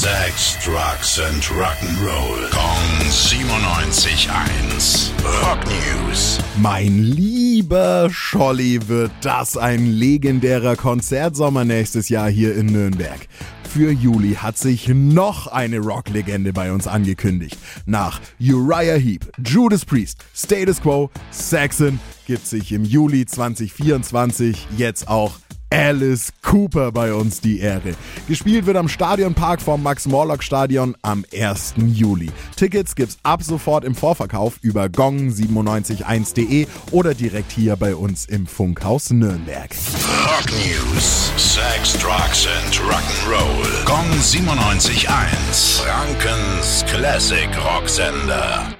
Sex, Drugs and Rock'n'Roll. Kong 97.1. Rock News. Mein lieber Scholli, wird das ein legendärer Konzertsommer nächstes Jahr hier in Nürnberg. Für Juli hat sich noch eine Rocklegende bei uns angekündigt. Nach Uriah Heep, Judas Priest, Status Quo, Saxon gibt sich im Juli 2024 jetzt auch Alice Cooper bei uns die Ehre. Gespielt wird am Stadionpark vom Max-Morlock-Stadion am 1. Juli. Tickets gibt's ab sofort im Vorverkauf über gong971.de oder direkt hier bei uns im Funkhaus Nürnberg. Rock News. Sex, Drugs and Rock'n'Roll. Kong 97.1. Frankens Classic Rocksender.